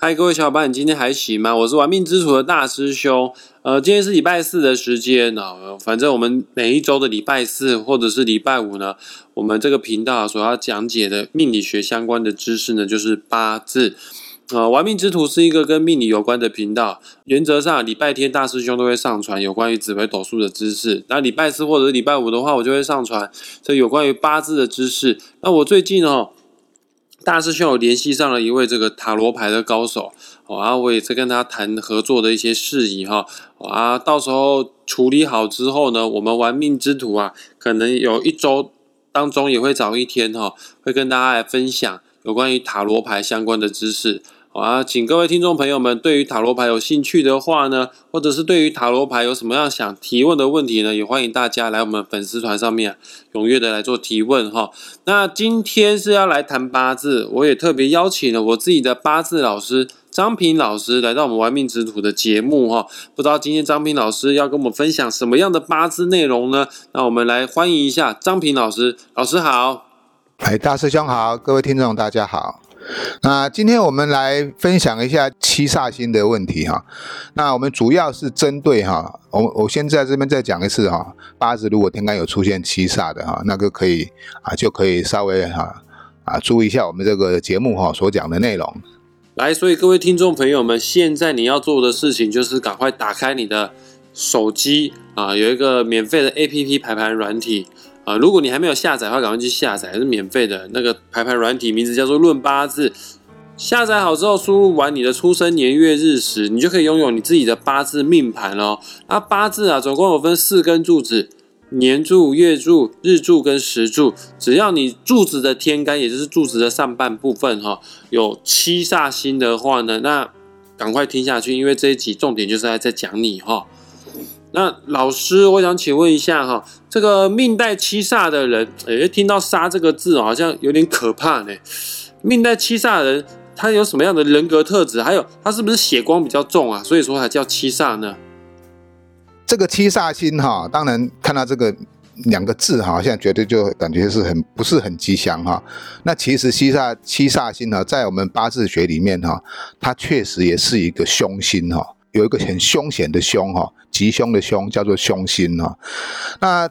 嗨，各位小伙伴，你今天还行吗？我是玩命之徒的大师兄。呃，今天是礼拜四的时间呢。反正我们每一周的礼拜四或者是礼拜五呢，我们这个频道所要讲解的命理学相关的知识呢，就是八字。呃，玩命之徒是一个跟命理有关的频道。原则上，礼拜天大师兄都会上传有关于紫微斗数的知识。那礼拜四或者是礼拜五的话，我就会上传这有关于八字的知识。那我最近哦。大师兄有联系上了一位这个塔罗牌的高手，啊，我也在跟他谈合作的一些事宜哈，啊，到时候处理好之后呢，我们玩命之徒啊，可能有一周当中也会找一天哈，会跟大家来分享有关于塔罗牌相关的知识。啊，请各位听众朋友们，对于塔罗牌有兴趣的话呢，或者是对于塔罗牌有什么样想提问的问题呢，也欢迎大家来我们粉丝团上面踊跃的来做提问哈。那今天是要来谈八字，我也特别邀请了我自己的八字老师张平老师来到我们玩命之徒的节目哈。不知道今天张平老师要跟我们分享什么样的八字内容呢？那我们来欢迎一下张平老师，老师好。哎，大师兄好，各位听众大家好。那今天我们来分享一下七煞星的问题哈。那我们主要是针对哈，我我先在这边再讲一次哈。八字如果天干有出现七煞的哈，那个可以啊，就可以稍微哈啊注意一下我们这个节目哈所讲的内容。来，所以各位听众朋友们，现在你要做的事情就是赶快打开你的手机啊，有一个免费的 A P P 排盘软体。啊，如果你还没有下载的话，赶快去下载，是免费的。那个排盘软体名字叫做《论八字》，下载好之后，输入完你的出生年月日时，你就可以拥有你自己的八字命盘了。那八字啊，总共有分四根柱子：年柱、月柱、日柱跟时柱。只要你柱子的天干，也就是柱子的上半部分哈，有七煞星的话呢，那赶快听下去，因为这一集重点就是在在讲你哈。那老师，我想请问一下哈，这个命带七煞的人，哎，听到“杀”这个字好像有点可怕呢。命带七煞的人，他有什么样的人格特质？还有，他是不是血光比较重啊？所以说才叫七煞呢？这个七煞星哈，当然看到这个两个字哈，现在绝对就感觉是很不是很吉祥哈。那其实七煞七煞星呢，在我们八字学里面哈，它确实也是一个凶星哈。有一个很凶险的凶哈，吉凶的凶叫做凶星哈。那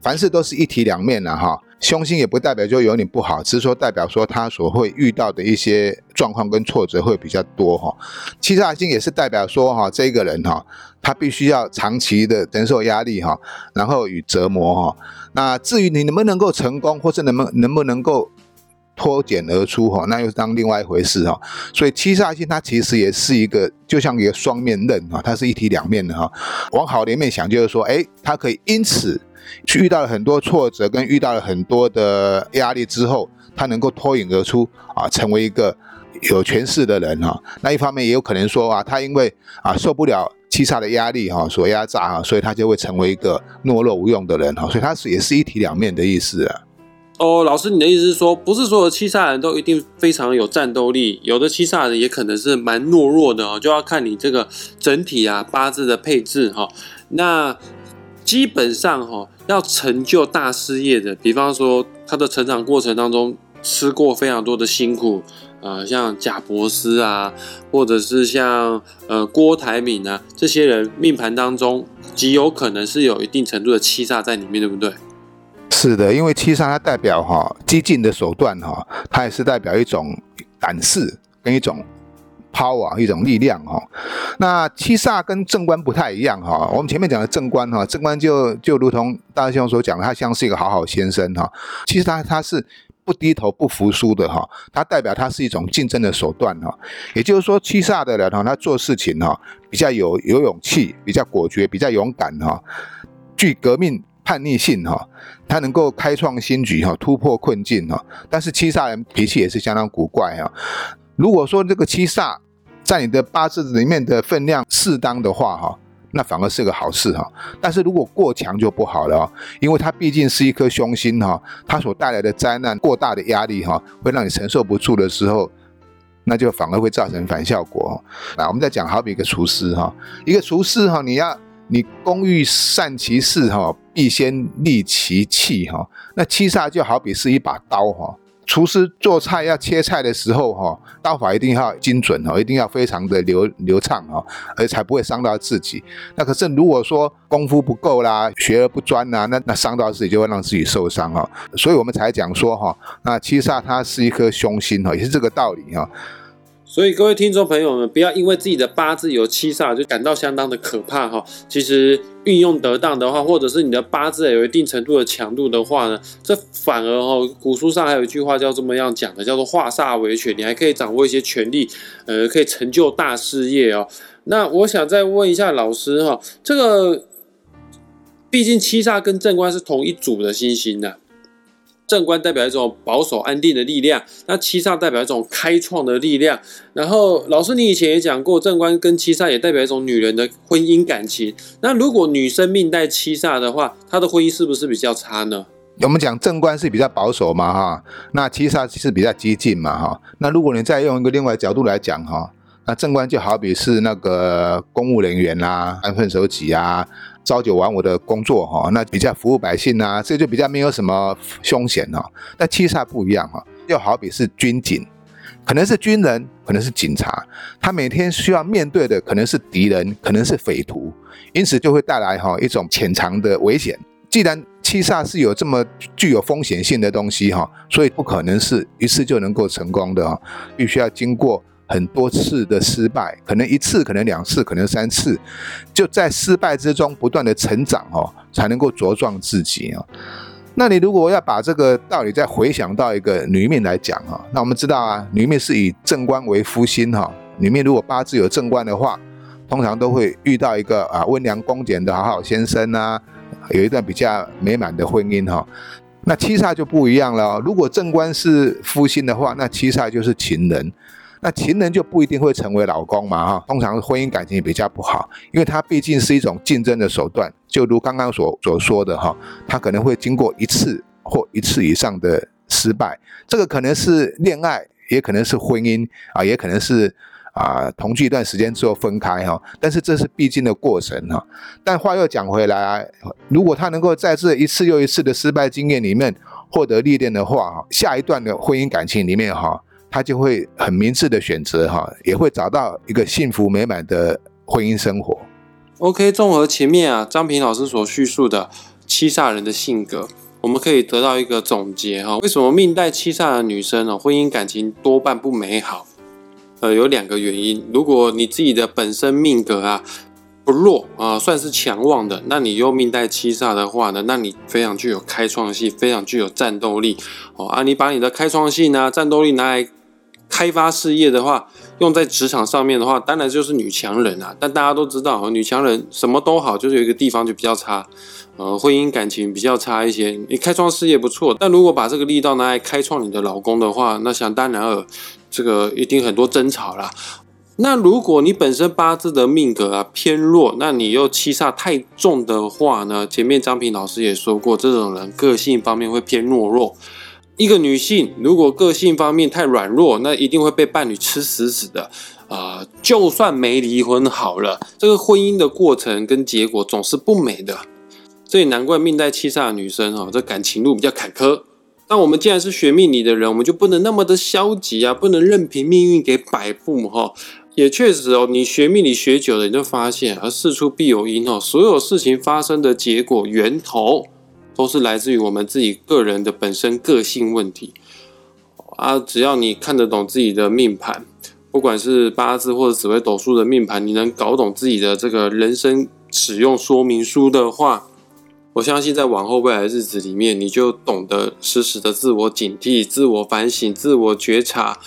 凡事都是一体两面的哈，凶星也不代表就有你不好，只是说代表说他所会遇到的一些状况跟挫折会比较多哈。七煞星也是代表说哈，这个人哈，他必须要长期的承受压力哈，然后与折磨哈。那至于你能不能够成功，或是能不能不能够。脱茧而出哈，那又是当另外一回事哈。所以七煞星它其实也是一个，就像一个双面刃哈，它是一体两面的哈。往好的一面想，就是说，哎，它可以因此去遇到了很多挫折，跟遇到了很多的压力之后，它能够脱颖而出啊，成为一个有权势的人哈。那一方面也有可能说啊，他因为啊受不了七煞的压力哈，所压榨哈，所以他就会成为一个懦弱无用的人哈。所以它是也是一体两面的意思啊。哦，老师，你的意思是说，不是所有七煞人都一定非常有战斗力，有的七煞人也可能是蛮懦弱的哦，就要看你这个整体啊八字的配置哈。那基本上哈，要成就大事业的，比方说他的成长过程当中吃过非常多的辛苦啊，像贾伯斯啊，或者是像呃郭台铭啊这些人，命盘当中极有可能是有一定程度的七煞在里面，对不对？是的，因为七杀它代表哈激进的手段哈，它也是代表一种胆识跟一种 power 一种力量哈。那七煞跟正官不太一样哈。我们前面讲的正官哈，正官就就如同大师兄所讲的，他像是一个好好先生哈。其实他他是不低头不服输的哈，他代表他是一种竞争的手段哈。也就是说，七煞的人哈，他做事情哈比较有有勇气，比较果决，比较勇敢哈，具革命。叛逆性哈，他能够开创新局哈，突破困境哈。但是七煞人脾气也是相当古怪哈。如果说这个七煞在你的八字里面的分量适当的话哈，那反而是个好事哈。但是如果过强就不好了哦，因为它毕竟是一颗凶星哈，它所带来的灾难过大的压力哈，会让你承受不住的时候，那就反而会造成反效果。那我们再讲，好比一个厨师哈，一个厨师哈，你要。你工欲善其事，哈，必先利其器，哈。那七煞就好比是一把刀，哈，厨师做菜要切菜的时候，哈，刀法一定要精准哈，一定要非常的流流畅哈，而才不会伤到自己。那可是如果说功夫不够啦，学而不专呐，那那伤到自己就会让自己受伤哦。所以我们才讲说哈，那七煞它是一颗凶星哈，也是这个道理哈。所以各位听众朋友们，不要因为自己的八字有七煞就感到相当的可怕哈。其实运用得当的话，或者是你的八字有一定程度的强度的话呢，这反而哈，古书上还有一句话叫这么样讲的，叫做化煞为权，你还可以掌握一些权力，呃，可以成就大事业哦。那我想再问一下老师哈，这个毕竟七煞跟正官是同一组的星星呢。正官代表一种保守安定的力量，那七煞代表一种开创的力量。然后老师，你以前也讲过，正官跟七煞也代表一种女人的婚姻感情。那如果女生命带七煞的话，她的婚姻是不是比较差呢？我们讲正官是比较保守嘛，哈，那七煞是比较激进嘛，哈。那如果你再用一个另外角度来讲，哈，那正官就好比是那个公务人员啦，安分守己啊。朝九晚五的工作哈，那比较服务百姓啊，这就比较没有什么凶险哈。那七煞不一样哈，又好比是军警，可能是军人，可能是警察，他每天需要面对的可能是敌人，可能是匪徒，因此就会带来哈一种潜藏的危险。既然七煞是有这么具有风险性的东西哈，所以不可能是一次就能够成功的哈，必须要经过。很多次的失败，可能一次，可能两次，可能三次，就在失败之中不断的成长哦，才能够茁壮自己哦。那你如果要把这个道理再回想到一个女命来讲哈，那我们知道啊，女命是以正官为夫星哈，女命如果八字有正官的话，通常都会遇到一个啊温良恭俭的好好先生啊，有一段比较美满的婚姻哈。那七煞就不一样了，如果正官是夫星的话，那七煞就是情人。那情人就不一定会成为老公嘛，哈，通常婚姻感情也比较不好，因为它毕竟是一种竞争的手段，就如刚刚所所说的哈，他可能会经过一次或一次以上的失败，这个可能是恋爱，也可能是婚姻啊，也可能是啊同居一段时间之后分开哈，但是这是必经的过程哈。但话又讲回来，如果他能够在这一次又一次的失败经验里面获得历练的话，下一段的婚姻感情里面哈。他就会很明智的选择哈，也会找到一个幸福美满的婚姻生活。OK，综合前面啊张平老师所叙述的七煞人的性格，我们可以得到一个总结哈。为什么命带七煞的女生呢，婚姻感情多半不美好？呃，有两个原因。如果你自己的本身命格啊不弱啊，算是强旺的，那你又命带七煞的话呢，那你非常具有开创性，非常具有战斗力哦啊！你把你的开创性啊、战斗力拿来。开发事业的话，用在职场上面的话，当然就是女强人啊。但大家都知道，女强人什么都好，就是有一个地方就比较差，呃，婚姻感情比较差一些。你开创事业不错，但如果把这个力道拿来开创你的老公的话，那想当然尔，这个一定很多争吵啦。那如果你本身八字的命格啊偏弱，那你又七煞太重的话呢？前面张平老师也说过，这种人个性方面会偏懦弱。一个女性如果个性方面太软弱，那一定会被伴侣吃死死的啊！就算没离婚好了，这个婚姻的过程跟结果总是不美的。这也难怪命带七煞的女生哈，这感情路比较坎坷。那我们既然是学命理的人，我们就不能那么的消极啊，不能任凭命运给摆布哈。也确实哦，你学命理学久了，你就发现啊，事出必有因哦，所有事情发生的结果源头。都是来自于我们自己个人的本身个性问题啊！只要你看得懂自己的命盘，不管是八字或者紫微斗数的命盘，你能搞懂自己的这个人生使用说明书的话，我相信在往后未来日子里面，你就懂得时时的自我警惕、自我反省、自我觉察，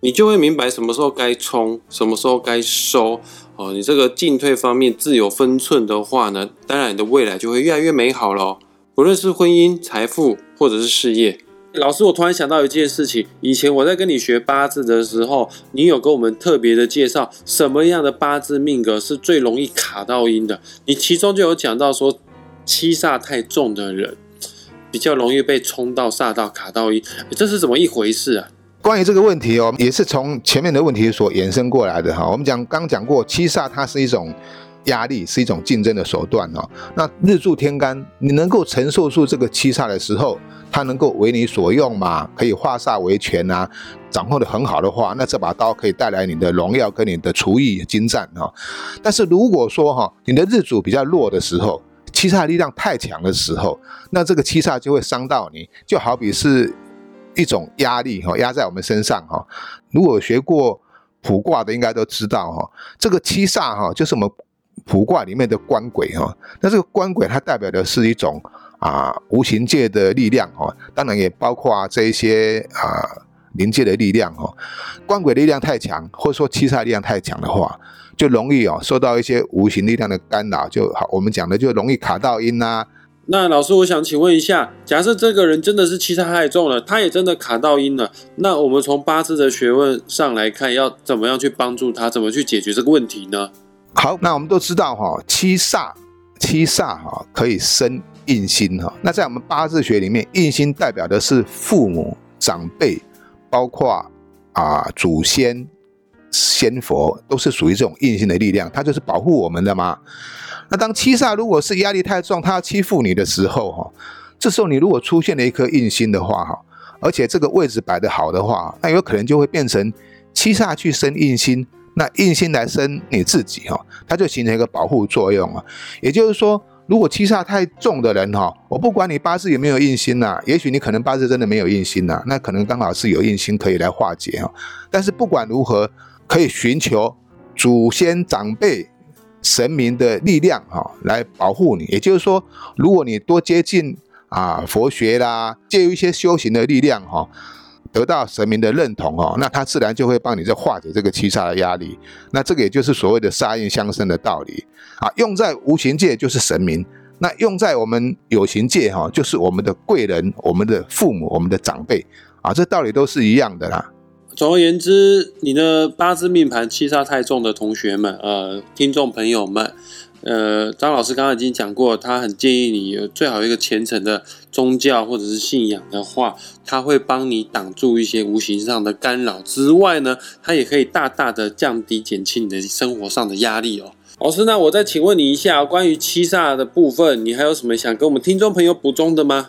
你就会明白什么时候该冲，什么时候该收哦。你这个进退方面自有分寸的话呢，当然你的未来就会越来越美好喽。无论是婚姻、财富，或者是事业，老师，我突然想到一件事情。以前我在跟你学八字的时候，你有跟我们特别的介绍什么样的八字命格是最容易卡到阴的。你其中就有讲到说，七煞太重的人比较容易被冲到煞到卡到阴，这是怎么一回事啊？关于这个问题哦，也是从前面的问题所延伸过来的哈。我们讲刚讲过，七煞它是一种压力，是一种竞争的手段哦。那日柱天干，你能够承受住这个七煞的时候，它能够为你所用嘛？可以化煞为权啊，掌控的很好的话，那这把刀可以带来你的荣耀跟你的厨艺精湛哈。但是如果说哈，你的日主比较弱的时候，七煞力量太强的时候，那这个七煞就会伤到你，就好比是一种压力哈，压在我们身上哈。如果学过卜卦的，应该都知道哈，这个七煞哈，就是我们卜卦里面的官鬼哈。那这个官鬼它代表的是一种啊无形界的力量哈，当然也包括这一些啊灵界的力量哈。官鬼力量太强，或者说七煞力量太强的话。就容易哦，受到一些无形力量的干扰，就好。我们讲的就容易卡到音呐。那老师，我想请问一下，假设这个人真的是七煞太重了，他也真的卡到音了，那我们从八字的学问上来看，要怎么样去帮助他，怎么去解决这个问题呢？好，那我们都知道哈，七煞七煞哈可以生印星哈。那在我们八字学里面，印星代表的是父母长辈，包括啊祖先。仙佛都是属于这种印星的力量，它就是保护我们的嘛。那当七煞如果是压力太重，他要欺负你的时候，哈，这时候你如果出现了一颗印心的话，哈，而且这个位置摆得好的话，那有可能就会变成七煞去生印心，那硬心来生你自己，哈，它就形成一个保护作用啊。也就是说，如果七煞太重的人，哈，我不管你八字有没有硬心呐，也许你可能八字真的没有硬心呐，那可能刚好是有硬心可以来化解哈。但是不管如何。可以寻求祖先长辈神明的力量哈，来保护你。也就是说，如果你多接近啊佛学啦，借由一些修行的力量哈，得到神明的认同哦，那他自然就会帮你在化解这个七煞的压力。那这个也就是所谓的杀印相生的道理啊。用在无形界就是神明，那用在我们有形界哈，就是我们的贵人、我们的父母、我们的长辈啊，这道理都是一样的啦。总而言之，你的八字命盘七煞太重的同学们，呃，听众朋友们，呃，张老师刚刚已经讲过，他很建议你最好一个虔诚的宗教或者是信仰的话，他会帮你挡住一些无形上的干扰之外呢，他也可以大大的降低减轻你的生活上的压力哦。老师，那我再请问你一下，关于七煞的部分，你还有什么想跟我们听众朋友补充的吗？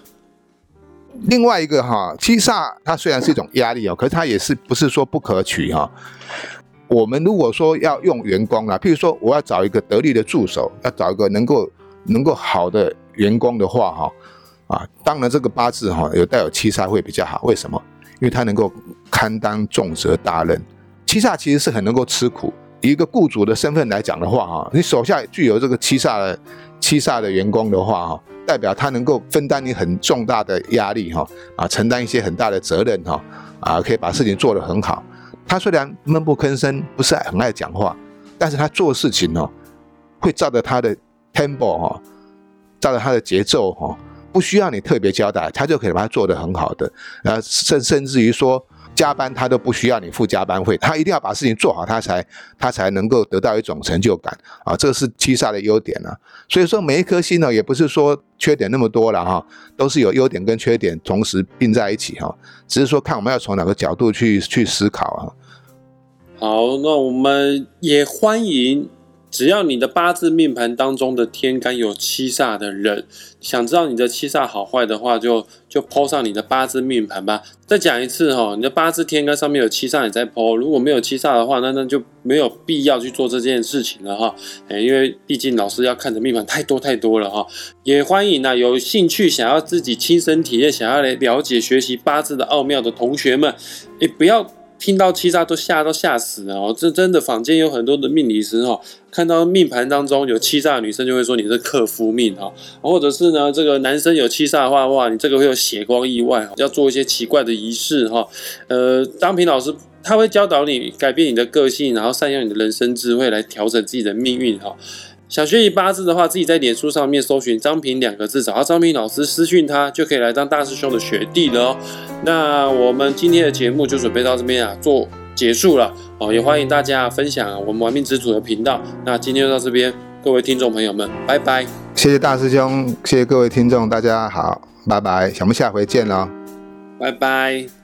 另外一个哈，七煞它虽然是一种压力哦，可是它也是不是说不可取哈。我们如果说要用员工啊，譬如说我要找一个得力的助手，要找一个能够能够好的员工的话哈，啊，当然这个八字哈有带有七煞会比较好。为什么？因为他能够堪当重责大任。七煞其实是很能够吃苦。以一个雇主的身份来讲的话哈，你手下具有这个七煞的七煞的员工的话哈。代表他能够分担你很重大的压力哈啊，承担一些很大的责任哈啊，可以把事情做得很好。他虽然闷不吭声，不是很爱讲话，但是他做事情哦，会照着他的 tempo 哈，照着他的节奏哈，不需要你特别交代，他就可以把它做得很好的。啊，甚甚至于说。加班他都不需要你付加班费，他一定要把事情做好，他才他才能够得到一种成就感啊！这是七煞的优点呢。所以说每一颗星呢，也不是说缺点那么多了哈，都是有优点跟缺点同时并在一起哈，只是说看我们要从哪个角度去去思考啊。好，那我们也欢迎。只要你的八字命盘当中的天干有七煞的人，想知道你的七煞好坏的话，就就抛上你的八字命盘吧。再讲一次哈，你的八字天干上面有七煞，你再抛。如果没有七煞的话，那那就没有必要去做这件事情了哈。哎，因为毕竟老师要看的命盘太多太多了哈。也欢迎呢，有兴趣想要自己亲身体验，想要来了解学习八字的奥妙的同学们，哎，不要。听到七煞都吓都吓死了哦！这真的坊间有很多的命理师哈，看到命盘当中有七煞的女生就会说你是克夫命哈，或者是呢这个男生有七煞的话，哇，你这个会有血光意外哈，要做一些奇怪的仪式哈。呃，张平老师他会教导你改变你的个性，然后善用你的人生智慧来调整自己的命运哈。想学习八字的话，自己在脸书上面搜寻张平两个字，找到张平老师私讯他，就可以来当大师兄的学弟了哦。那我们今天的节目就准备到这边啊，做结束了哦。也欢迎大家分享我们玩命之主的频道。那今天就到这边，各位听众朋友们，拜拜。谢谢大师兄，谢谢各位听众，大家好，拜拜，我们下回见喽，拜拜。